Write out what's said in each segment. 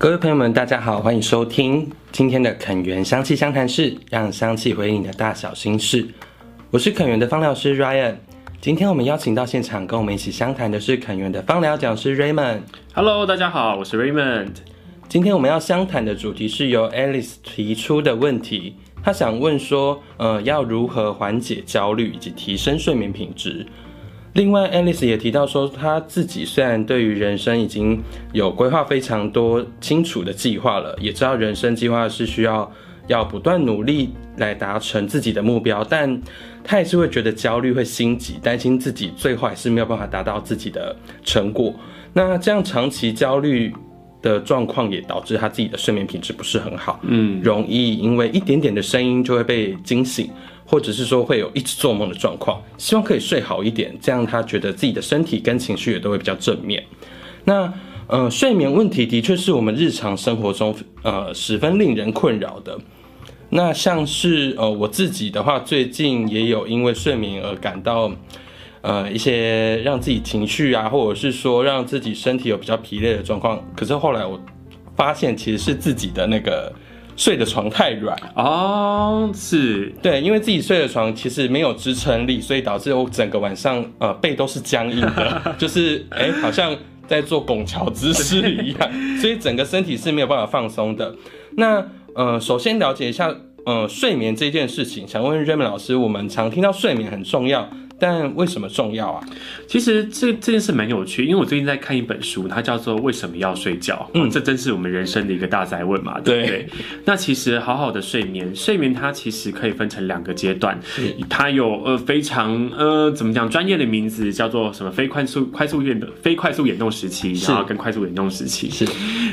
各位朋友们，大家好，欢迎收听今天的肯源香气相谈室，让香气回应你的大小心事。我是肯源的芳疗师 Ryan，今天我们邀请到现场跟我们一起相谈的是肯源的芳疗讲师 Raymond。Hello，大家好，我是 Raymond。今天我们要相谈的主题是由 Alice 提出的问题，她想问说，呃，要如何缓解焦虑以及提升睡眠品质？另外，Alice 也提到说，她自己虽然对于人生已经有规划非常多清楚的计划了，也知道人生计划是需要要不断努力来达成自己的目标，但她也是会觉得焦虑、会心急，担心自己最后还是没有办法达到自己的成果。那这样长期焦虑的状况也导致她自己的睡眠品质不是很好，嗯，容易因为一点点的声音就会被惊醒。或者是说会有一直做梦的状况，希望可以睡好一点，这样他觉得自己的身体跟情绪也都会比较正面。那呃，睡眠问题的确是我们日常生活中呃十分令人困扰的。那像是呃我自己的话，最近也有因为睡眠而感到呃一些让自己情绪啊，或者是说让自己身体有比较疲累的状况。可是后来我发现，其实是自己的那个。睡的床太软哦，是对，因为自己睡的床其实没有支撑力，所以导致我整个晚上呃背都是僵硬的，就是哎、欸、好像在做拱桥姿势一样，所以整个身体是没有办法放松的。那呃，首先了解一下呃睡眠这件事情，想问 Raymond 老师，我们常听到睡眠很重要。但为什么重要啊？其实这这件事蛮有趣，因为我最近在看一本书，它叫做《为什么要睡觉》。嗯，这真是我们人生的一个大灾问嘛，对不对？那其实好好的睡眠，睡眠它其实可以分成两个阶段，它有呃非常呃怎么讲专业的名字叫做什么非快速快速眼动非快速眼动时期，然后跟快速眼动时期。是，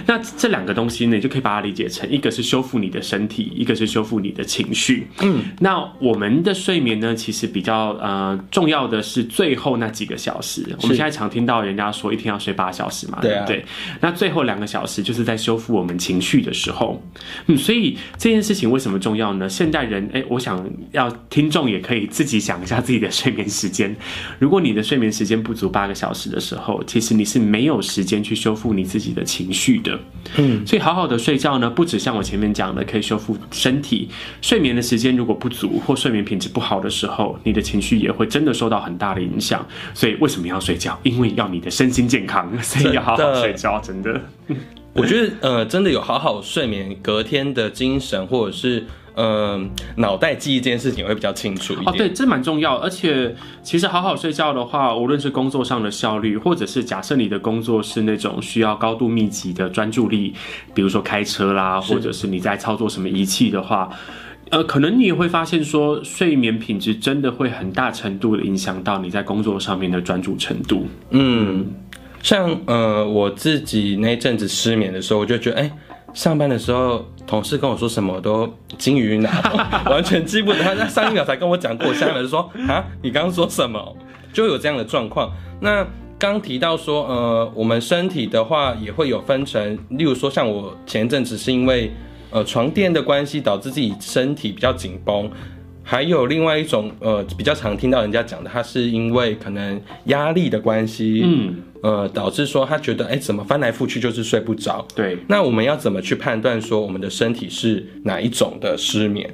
那这两个东西呢，你就可以把它理解成一个是修复你的身体，一个是修复你的情绪。嗯，那我们的睡眠呢，其实比较呃。重要的是最后那几个小时，我们现在常听到人家说一天要睡八小时嘛，对不对？那最后两个小时就是在修复我们情绪的时候，嗯，所以这件事情为什么重要呢？现代人，哎，我想要听众也可以自己想一下自己的睡眠时间。如果你的睡眠时间不足八个小时的时候，其实你是没有时间去修复你自己的情绪的。嗯，所以好好的睡觉呢，不止像我前面讲的可以修复身体，睡眠的时间如果不足或睡眠品质不好的时候，你的情绪也会真的受到很大的影响，所以为什么要睡觉？因为要你的身心健康，所以要好好睡觉。真的，我觉得呃，真的有好好睡眠，隔天的精神或者是呃脑袋记忆这件事情会比较清楚一点。哦，对，这蛮重要。而且其实好好睡觉的话，无论是工作上的效率，或者是假设你的工作是那种需要高度密集的专注力，比如说开车啦，或者是你在操作什么仪器的话。呃，可能你也会发现说，睡眠品质真的会很大程度的影响到你在工作上面的专注程度。嗯，像呃我自己那阵子失眠的时候，我就觉得，哎、上班的时候同事跟我说什么都金鱼脑，完全记不得。他上一秒才跟我讲过，下一秒就说啊，你刚刚说什么？就有这样的状况。那刚提到说，呃，我们身体的话也会有分成，例如说像我前阵子是因为。呃，床垫的关系导致自己身体比较紧绷，还有另外一种呃比较常听到人家讲的，他是因为可能压力的关系，嗯，呃，导致说他觉得哎、欸，怎么翻来覆去就是睡不着。对，那我们要怎么去判断说我们的身体是哪一种的失眠？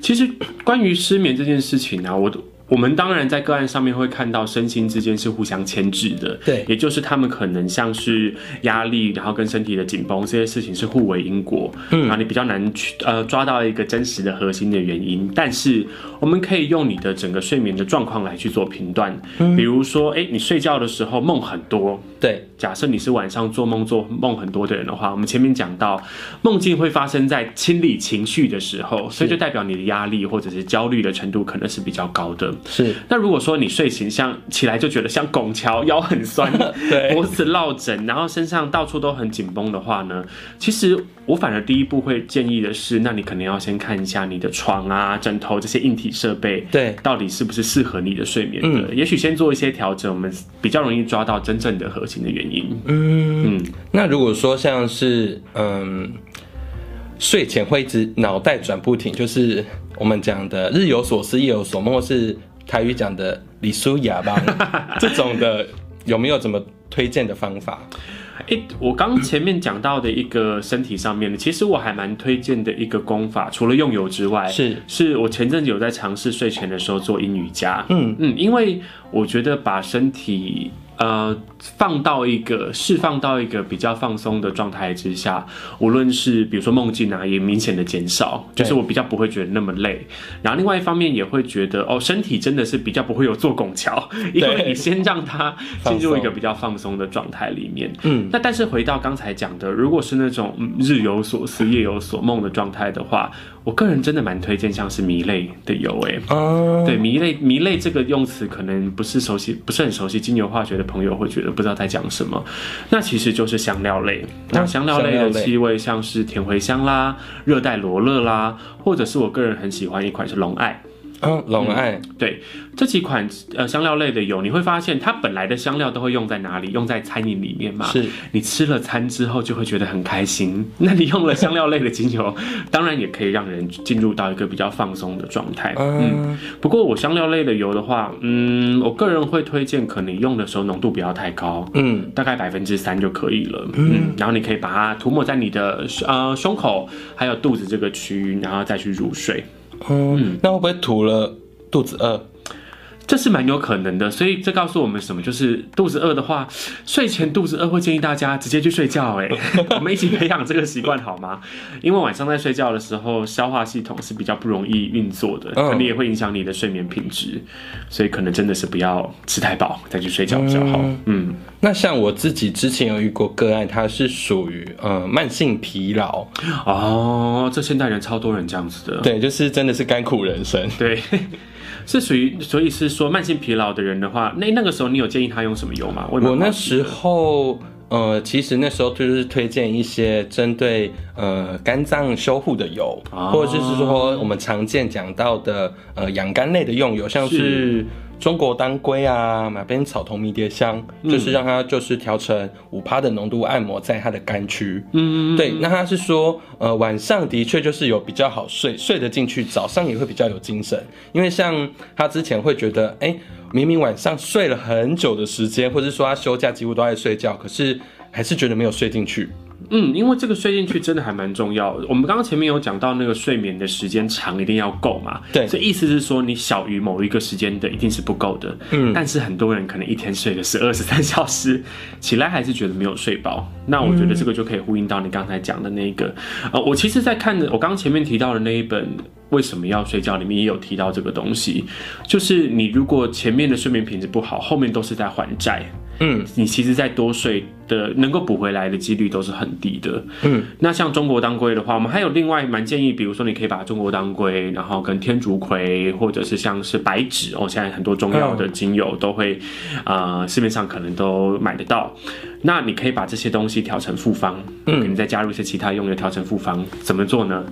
其实关于失眠这件事情呢、啊，我都。我们当然在个案上面会看到身心之间是互相牵制的，对，也就是他们可能像是压力，然后跟身体的紧绷这些事情是互为因果，嗯，然后，你比较难去呃抓到一个真实的核心的原因，但是我们可以用你的整个睡眠的状况来去做评断，嗯，比如说，哎，你睡觉的时候梦很多，对，假设你是晚上做梦做梦很多的人的话，我们前面讲到梦境会发生在清理情绪的时候，所以就代表你的压力或者是焦虑的程度可能是比较高的。是，那如果说你睡醒像起来就觉得像拱桥，腰很酸，对，脖子落枕，然后身上到处都很紧绷的话呢，其实我反而第一步会建议的是，那你可能要先看一下你的床啊、枕头这些硬体设备，对，到底是不是适合你的睡眠的？嗯、也许先做一些调整，我们比较容易抓到真正的核心的原因。嗯。嗯，那如果说像是嗯，睡前会一直脑袋转不停，就是我们讲的日有所思夜有所梦，是。台语讲的李苏哑巴这种的有没有怎么推荐的方法？哎，我刚前面讲到的一个身体上面的，其实我还蛮推荐的一个功法，除了用油之外，是是我前阵子有在尝试睡前的时候做阴瑜伽。嗯嗯，因为我觉得把身体。呃，放到一个释放到一个比较放松的状态之下，无论是比如说梦境啊，也明显的减少，就是我比较不会觉得那么累。然后另外一方面也会觉得，哦，身体真的是比较不会有做拱桥，因为你先让它进入一个比较放松的状态里面。嗯，那但是回到刚才讲的，如果是那种日有所思夜有所梦的状态的话，我个人真的蛮推荐像是迷类的油诶、欸。哦，对，迷类迷类这个用词可能不是熟悉，不是很熟悉精油化学的朋友会觉得不知道在讲什么，那其实就是香料类。那香料类的气味像是甜茴香啦、热带罗勒啦，或者是我个人很喜欢一款是龙艾。嗯，龙爱、嗯、对这几款呃香料类的油，你会发现它本来的香料都会用在哪里？用在餐饮里面嘛。是，你吃了餐之后就会觉得很开心。那你用了香料类的精油，当然也可以让人进入到一个比较放松的状态。嗯，不过我香料类的油的话，嗯，我个人会推荐，可能用的时候浓度不要太高，嗯，大概百分之三就可以了。嗯，然后你可以把它涂抹在你的呃胸口还有肚子这个区域，然后再去入睡。嗯，那会不会吐了肚子饿？这是蛮有可能的，所以这告诉我们什么？就是肚子饿的话，睡前肚子饿会建议大家直接去睡觉。哎，我们一起培养这个习惯好吗？因为晚上在睡觉的时候，消化系统是比较不容易运作的，可能也会影响你的睡眠品质，所以可能真的是不要吃太饱再去睡觉比较好。嗯，那像我自己之前有遇过个案，它是属于呃慢性疲劳哦，这现代人超多人这样子的，对，就是真的是甘苦人生，对。是属于，所以是说慢性疲劳的人的话，那那个时候你有建议他用什么油吗？我，我那时候，呃，其实那时候就是推荐一些针对呃肝脏修护的油，哦，或者就是说我们常见讲到的呃养肝类的用油，像是。是中国当归啊，马鞭草、同迷迭香，就是让它就是调成五趴的浓度，按摩在它的肝区。嗯，对。那他是说，呃，晚上的确就是有比较好睡，睡得进去，早上也会比较有精神。因为像他之前会觉得，哎、欸，明明晚上睡了很久的时间，或者说他休假几乎都在睡觉，可是还是觉得没有睡进去。嗯，因为这个睡进去真的还蛮重要。我们刚刚前面有讲到那个睡眠的时间长一定要够嘛，对，所以意思是说你小于某一个时间的一定是不够的。嗯，但是很多人可能一天睡个十二十三小时，起来还是觉得没有睡饱。那我觉得这个就可以呼应到你刚才讲的那个。呃，我其实，在看我刚刚前面提到的那一本。为什么要睡觉？里面也有提到这个东西，就是你如果前面的睡眠品质不好，后面都是在还债。嗯，你其实再多睡的，能够补回来的几率都是很低的。嗯，那像中国当归的话，我们还有另外蛮建议，比如说你可以把中国当归，然后跟天竺葵，或者是像是白芷哦，现在很多中药的精油都会，呃，市面上可能都买得到。那你可以把这些东西调成复方，嗯，你再加入一些其他用的调成复方，怎么做呢？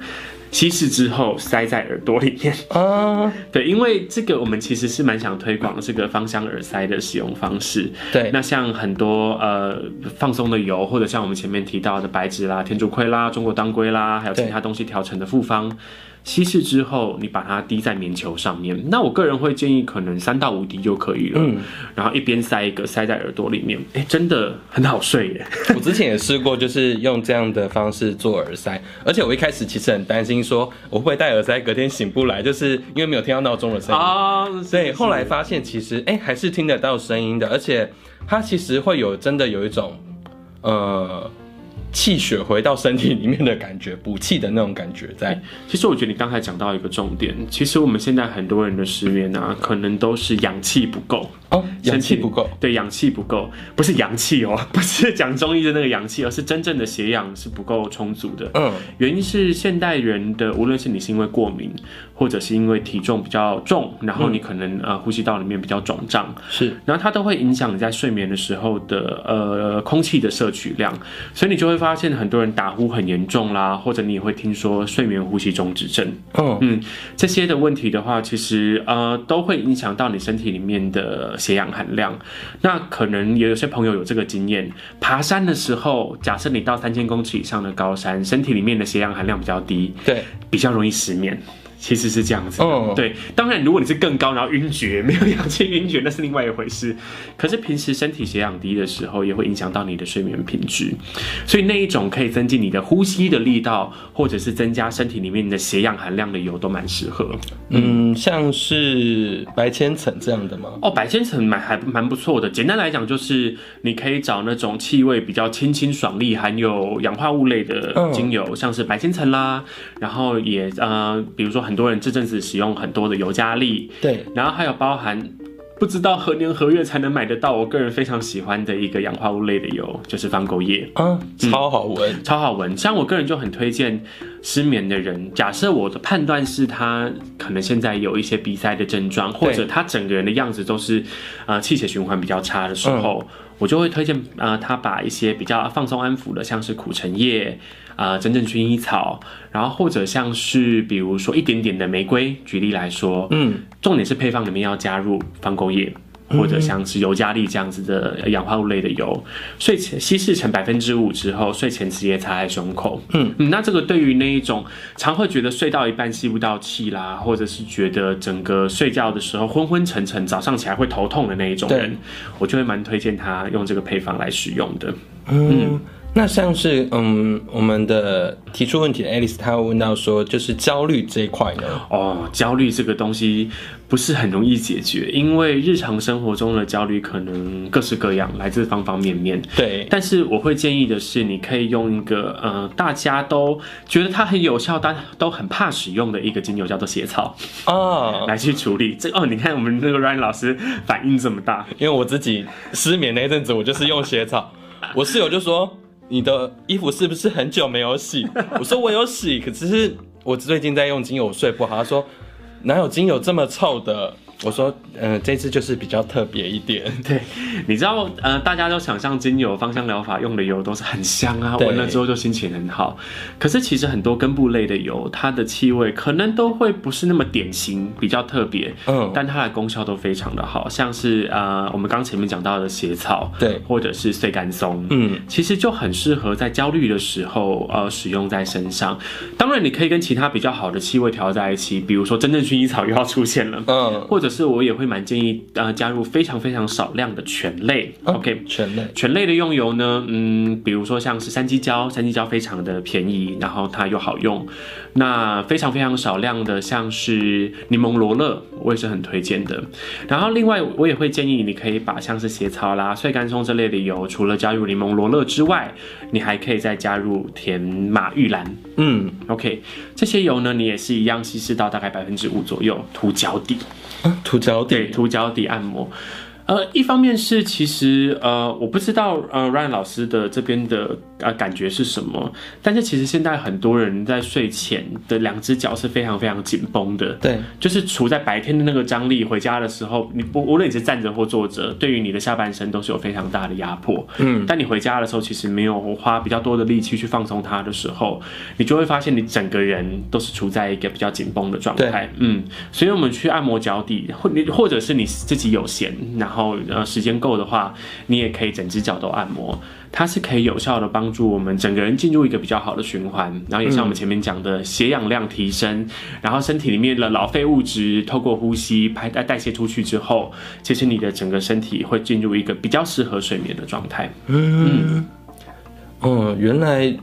稀释之后塞在耳朵里面啊，对，因为这个我们其实是蛮想推广这个芳香耳塞的使用方式。对，那像很多呃放松的油，或者像我们前面提到的白芷啦、天竺葵啦、中国当归啦，还有其他东西调成的复方。稀释之后，你把它滴在棉球上面。那我个人会建议，可能三到五滴就可以了。嗯，然后一边塞一个，塞在耳朵里面，哎、欸，真的很好睡耶。我之前也试过，就是用这样的方式做耳塞，而且我一开始其实很担心，说我会不会戴耳塞隔天醒不来，就是因为没有听到闹钟的声音啊。对，后来发现其实哎、欸、还是听得到声音的，而且它其实会有真的有一种呃。气血回到身体里面的感觉，补气的那种感觉在。其实我觉得你刚才讲到一个重点，其实我们现在很多人的失眠啊，可能都是氧气不够哦，氧气不够。对，氧气不够，不是阳气哦，不是讲中医的那个阳气，而是真正的血氧是不够充足的。嗯，原因是现代人的，无论是你是因为过敏，或者是因为体重比较重，然后你可能、嗯、呃呼吸道里面比较肿胀，是，然后它都会影响你在睡眠的时候的呃空气的摄取量，所以你就会。发现很多人打呼很严重啦，或者你也会听说睡眠呼吸中止症。哦嗯，这些的问题的话，其实呃都会影响到你身体里面的血氧含量。那可能也有些朋友有这个经验，爬山的时候，假设你到三千公尺以上的高山，身体里面的血氧含量比较低，对，比较容易失眠。其实是这样子。嗯，对。当然，如果你是更高，然后晕厥，没有氧气晕厥，那是另外一回事。可是平时身体血氧低的时候，也会影响到你的睡眠品质。所以那一种可以增进你的呼吸的力道，或者是增加身体里面的血氧含量的油，都蛮适合。嗯，像是白千层这样的吗？哦，白千层蛮还蛮不错的。简单来讲，就是你可以找那种气味比较清新爽利、含有氧化物类的精油，嗯、像是白千层啦，然后也呃，比如说很。很多人这阵子使用很多的尤加利，对，然后还有包含不知道何年何月才能买得到，我个人非常喜欢的一个氧化物类的油，就是芳沟叶，嗯，超好闻，嗯，超好闻。像我个人就很推荐失眠的人，假设我的判断是他可能现在有一些鼻塞的症状，或者他整个人的样子都是呃气血循环比较差的时候，嗯、我就会推荐呃他把一些比较放松安抚的，像是苦橙叶。啊、呃，真正薰衣草，然后或者像是比如说一点点的玫瑰，举例来说，嗯，重点是配方里面要加入芳沟叶，或者像是尤加利这样子的氧化物类的油，睡前稀释成百分之五之后，睡前直接擦在胸口，嗯嗯，那这个对于那一种常会觉得睡到一半吸不到气啦，或者是觉得整个睡觉的时候昏昏沉沉，早上起来会头痛的那一种人，我就会蛮推荐他用这个配方来使用的，嗯。嗯那像是嗯，我们的提出问题的 Alice，她会问到说，就是焦虑这一块呢？哦，焦虑这个东西不是很容易解决，因为日常生活中的焦虑可能各式各样，来自方方面面。对，但是我会建议的是，你可以用一个呃，大家都觉得它很有效，但都很怕使用的一个精油，叫做血草哦，来去处理这哦。你看我们那个 Ryan 老师反应这么大，因为我自己失眠那阵子，我就是用血草，我室友就说。你的衣服是不是很久没有洗？我说我有洗，可是我最近在用精油，我睡不好。他说哪有精油这么臭的？我说，嗯、呃，这次就是比较特别一点。对，你知道，呃，大家都想象精油芳香疗法用的油都是很香啊，闻了之后就心情很好。可是其实很多根部类的油，它的气味可能都会不是那么典型，比较特别。嗯，但它的功效都非常的好，像是呃，我们刚前面讲到的血草，对，或者是碎干松，嗯，其实就很适合在焦虑的时候呃使用在身上。当然，你可以跟其他比较好的气味调在一起，比如说真正薰衣草又要出现了，嗯，或者。是我也会蛮建议呃加入非常非常少量的醛类，OK，醛类醛类的用油呢，嗯，比如说像是山鸡椒，山鸡椒非常的便宜，然后它又好用。那非常非常少量的像是柠檬罗勒，我也是很推荐的。然后另外我也会建议你可以把像是斜草啦、碎干松这类的油，除了加入柠檬罗勒之外，你还可以再加入甜马玉兰，嗯，OK，这些油呢，你也是一样稀释到大概百分之五左右，涂脚底。涂脚底，涂脚底按摩。呃，一方面是其实呃，我不知道呃，Ryan 老师的这边的呃感觉是什么，但是其实现在很多人在睡前的两只脚是非常非常紧绷的，对，就是处在白天的那个张力，回家的时候，你不无论你是站着或坐着，对于你的下半身都是有非常大的压迫，嗯，但你回家的时候，其实没有花比较多的力气去放松它的时候，你就会发现你整个人都是处在一个比较紧绷的状态，嗯，所以我们去按摩脚底，或你或者是你自己有闲，然然后呃，时间够的话，你也可以整只脚都按摩，它是可以有效的帮助我们整个人进入一个比较好的循环。然后也像我们前面讲的，血氧量提升，然后身体里面的老废物质透过呼吸排代代谢出去之后，其实你的整个身体会进入一个比较适合睡眠的状态。嗯，哦，原来。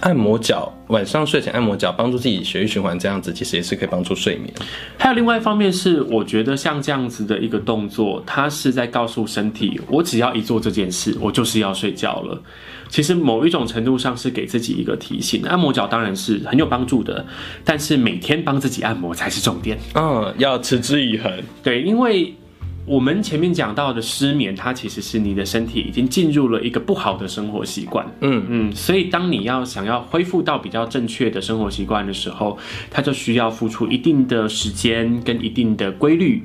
按摩脚，晚上睡前按摩脚，帮助自己血液循环，这样子其实也是可以帮助睡眠。还有另外一方面是，我觉得像这样子的一个动作，它是在告诉身体，我只要一做这件事，我就是要睡觉了。其实某一种程度上是给自己一个提醒。按摩脚当然是很有帮助的，但是每天帮自己按摩才是重点。嗯，要持之以恒。对，因为。我们前面讲到的失眠，它其实是你的身体已经进入了一个不好的生活习惯。嗯嗯，所以当你要想要恢复到比较正确的生活习惯的时候，它就需要付出一定的时间跟一定的规律。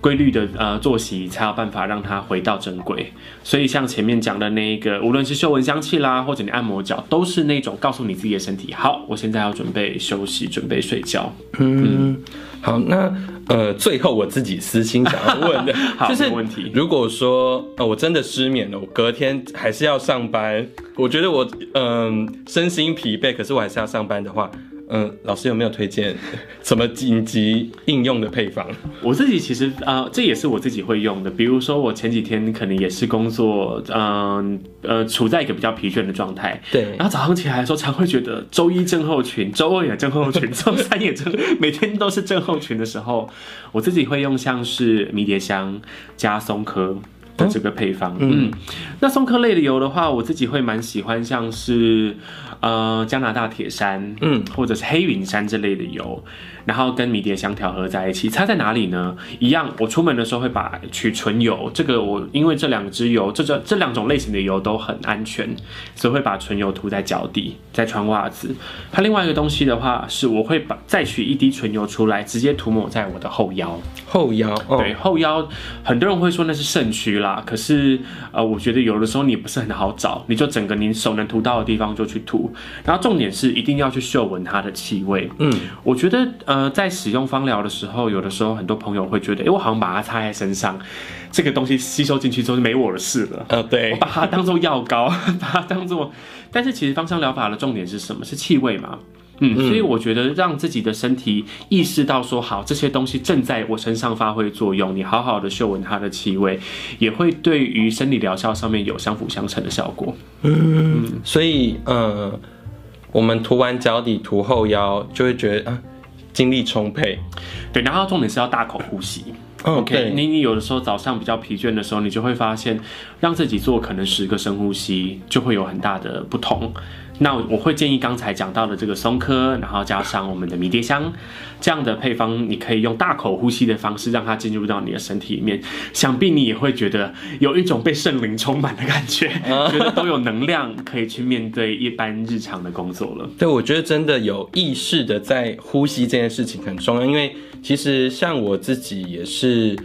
规律的呃作息才有办法让它回到正轨，所以像前面讲的那个，无论是嗅闻香气啦，或者你按摩脚，都是那种告诉你自己的身体，好，我现在要准备休息，准备睡觉。嗯，嗯好，那呃，最后我自己私心想要问的，就是问题，如果说呃我真的失眠了，我隔天还是要上班，我觉得我嗯、呃、身心疲惫，可是我还是要上班的话。嗯，老师有没有推荐 什么紧急应用的配方？我自己其实啊、呃，这也是我自己会用的。比如说，我前几天可能也是工作，嗯呃，呃，处在一个比较疲倦的状态。对。然后早上起来的时候，常会觉得周一症候群，周二也症候群，周三也症，每天都是症候群的时候，我自己会用像是迷迭香加松科。的这个配方，嗯，嗯，那松科类的油的话，我自己会蛮喜欢，像是呃加拿大铁山，嗯，或者是黑云山这类的油。然后跟迷迭香调和在一起，差在哪里呢？一样，我出门的时候会把取纯油，这个我因为这两支油，这这这两种类型的油都很安全，所以会把纯油涂在脚底，再穿袜子。它另外一个东西的话，是我会把再取一滴纯油出来，直接涂抹在我的后腰。后腰，哦、对，后腰，很多人会说那是肾区啦，可是呃，我觉得有的时候你不是很好找，你就整个你手能涂到的地方就去涂，然后重点是一定要去嗅闻它的气味。嗯，我觉得呃。呃，在使用芳疗的时候，有的时候很多朋友会觉得，哎，我好像把它擦在身上，这个东西吸收进去之后就没我的事了。呃，对，我把它当做药膏，把它当做，但是其实芳香疗法的重点是什么？是气味嘛？嗯，所以我觉得让自己的身体意识到说，好，这些东西正在我身上发挥作用，你好好的嗅闻它的气味，也会对于生理疗效上面有相辅相成的效果。嗯，嗯，所以呃，我们涂完脚底，涂后腰，就会觉得啊。精力充沛，对，然后重点是要大口呼吸。Oh, OK，你你有的时候早上比较疲倦的时候，你就会发现，让自己做可能十个深呼吸，就会有很大的不同。那我会建议刚才讲到的这个松科，然后加上我们的迷迭香这样的配方，你可以用大口呼吸的方式让它进入到你的身体里面，想必你也会觉得有一种被圣灵充满的感觉，觉得都有能量可以去面对一般日常的工作了。对，我觉得真的有意识的在呼吸这件事情很重要，因为其实像我自己也是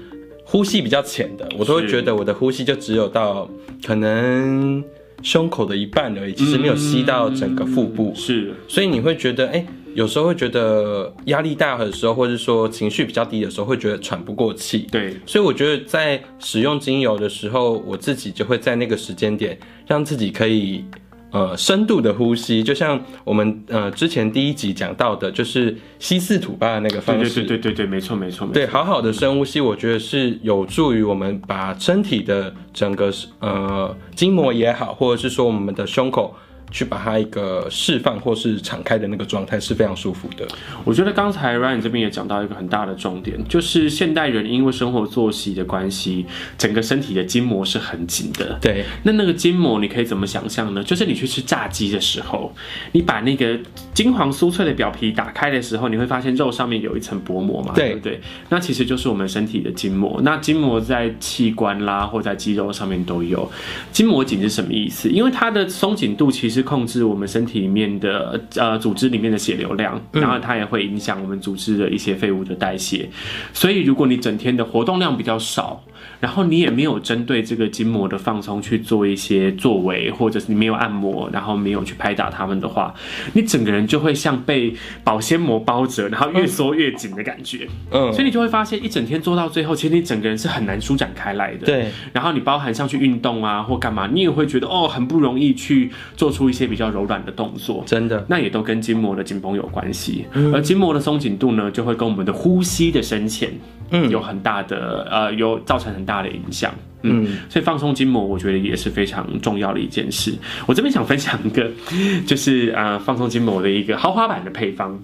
呼吸比较浅的，我都会觉得我的呼吸就只有到可能。胸口的一半而已，其实没有吸到整个腹部，嗯、是，所以你会觉得，哎、欸，有时候会觉得压力大的时候，或者说情绪比较低的时候，会觉得喘不过气。对，所以我觉得在使用精油的时候，我自己就会在那个时间点，让自己可以。呃，深度的呼吸，就像我们呃之前第一集讲到的，就是吸四吐八的那个方式。对对对对对，没错没错没错。对，好好的深呼吸，我觉得是有助于我们把身体的整个呃筋膜也好，或者是说我们的胸口。去把它一个释放或是敞开的那个状态是非常舒服的。我觉得刚才 Ryan 这边也讲到一个很大的重点，就是现代人因为生活作息的关系，整个身体的筋膜是很紧的。对，那那个筋膜你可以怎么想象呢？就是你去吃炸鸡的时候，你把那个金黄酥脆的表皮打开的时候，你会发现肉上面有一层薄膜嘛？对，对不对？那其实就是我们身体的筋膜。那筋膜在器官啦或在肌肉上面都有。筋膜紧是什么意思？因为它的松紧度其实。控制我们身体里面的呃组织里面的血流量，然后它也会影响我们组织的一些废物的代谢。所以如果你整天的活动量比较少，然后你也没有针对这个筋膜的放松去做一些作为，或者是你没有按摩，然后没有去拍打它们的话，你整个人就会像被保鲜膜包着，然后越缩越紧的感觉。嗯，所以你就会发现一整天做到最后，其实你整个人是很难舒展开来的。对，然后你包含上去运动啊或干嘛，你也会觉得哦很不容易去做出一些比较柔软的动作。真的，那也都跟筋膜的紧绷有关系。而筋膜的松紧度呢，就会跟我们的呼吸的深浅。嗯，有很大的呃，有造成很大的影响。嗯，所以放松筋膜，我觉得也是非常重要的一件事。我这边想分享一个，就是呃，放松筋膜的一个豪华版的配方。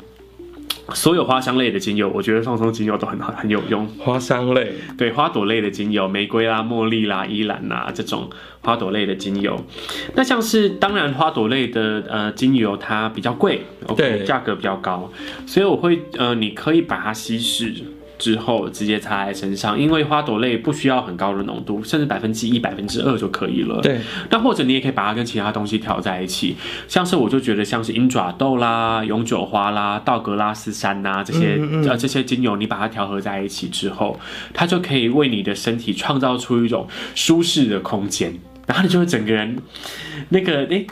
所有花香类的精油，我觉得放松精油都很好，很有用。花香类，对，花朵类的精油，玫瑰啦、茉莉啦、依兰啦这种花朵类的精油。那像是当然花朵类的呃精油，它比较贵，OK，价格比较高，所以我会呃，你可以把它稀释。之后直接擦在身上，因为花朵类不需要很高的浓度，甚至百分之一、百分之二就可以了。对，那或者你也可以把它跟其他东西调在一起，像是我就觉得像是鹰爪豆啦、永久花啦、道格拉斯山呐这些嗯嗯呃这些精油，你把它调和在一起之后，它就可以为你的身体创造出一种舒适的空间，然后你就会整个人那个诶。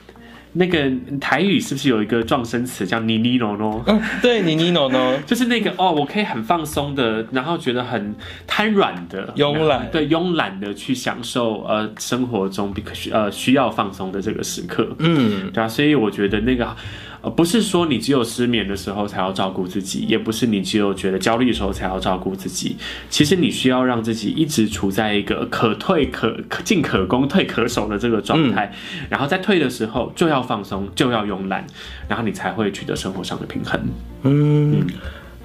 那个台语是不是有一个撞声词叫妮妮诺诺？嗯，对，妮妮诺诺，就是那个哦，我可以很放松的，然后觉得很瘫软的，慵懒，对，慵懒的去享受呃生活中比需呃需要放松的这个时刻。嗯，对啊，所以我觉得那个。呃，不是说你只有失眠的时候才要照顾自己，也不是你只有觉得焦虑的时候才要照顾自己。其实你需要让自己一直处在一个可退可可进可攻退可守的这个状态，嗯、然后在退的时候就要放松，就要慵懒，然后你才会取得生活上的平衡。嗯，嗯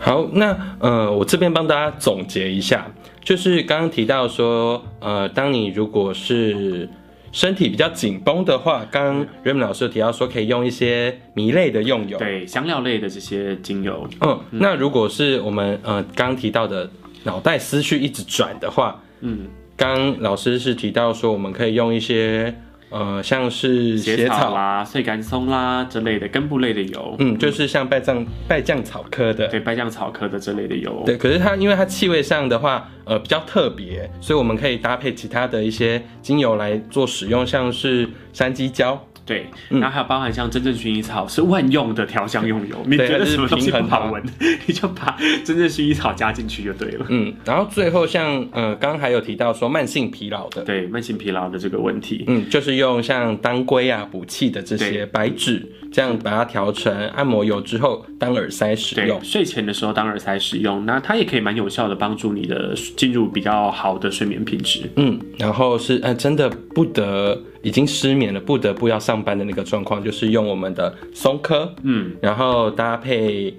好，那呃，我这边帮大家总结一下，就是刚刚提到说，呃，当你如果是身体比较紧绷的话，刚刚 Raymond 老师有提到说可以用一些迷类的用油，对，香料类的这些精油。嗯，嗯，那如果是我们呃刚提到的脑袋思绪一直转的话，嗯，刚老师是提到说我们可以用一些。呃，像是血草啦、碎干松啦之类的根部类的油，嗯，就是像败酱败酱草科的，对，败酱草科的这类的油，对。可是它因为它气味上的话，呃，比较特别，所以我们可以搭配其他的一些精油来做使用，像是山鸡椒。对，然后还有包含像真正薰衣草是万用的调香用油，你觉得什么东西不好闻，你就把真正薰衣草加进去就对了。嗯，然后最后像呃，刚刚还有提到说慢性疲劳的，对，慢性疲劳的这个问题，嗯，就是用像当归啊补气的这些白芷，这样把它调成按摩油之后当耳塞使用，睡前的时候当耳塞使用，那它也可以蛮有效的帮助你的进入比较好的睡眠品质。嗯，然后是呃，真的不得。已经失眠了，不得不要上班的那个状况，就是用我们的松科，嗯，然后搭配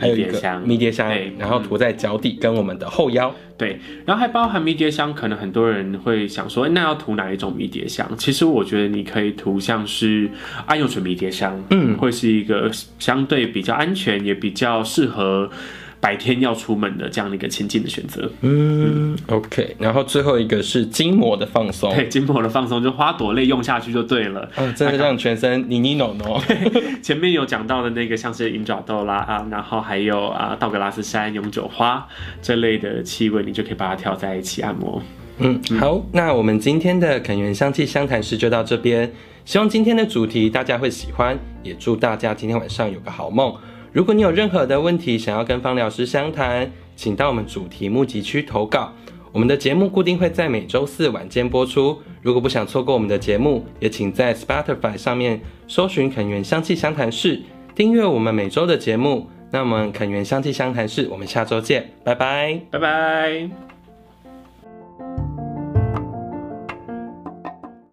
还有一个迷迭香，对，然后涂在脚底跟我们的后腰，对，然后还包含迷迭香。可能很多人会想说，那要涂哪一种迷迭香？其实我觉得你可以涂像是桉油醇迷迭香，嗯，会是一个相对比较安全，也比较适合。白天要出门的这样的一个情境的选择，嗯，OK，然后最后一个是筋膜的放松，对，筋膜的放松就花朵类用下去就对了，嗯，真的让全身妮妮诺诺。前面有讲到的那个像是银爪豆啦啊，然后还有啊道格拉斯山、永久花这类的气味，你就可以把它调在一起按摩。嗯，好，那我们今天的肯源香气相谈室就到这边，希望今天的主题大家会喜欢，也祝大家今天晚上有个好梦。如果你有任何的问题想要跟方疗师相谈，请到我们主题募集区投稿。我们的节目固定会在每周四晚间播出。如果不想错过我们的节目，也请在 Spotify 上面搜寻“肯源香气相谈室”，订阅我们每周的节目。那么，肯源香气相谈室，我们下周见，拜拜，拜拜。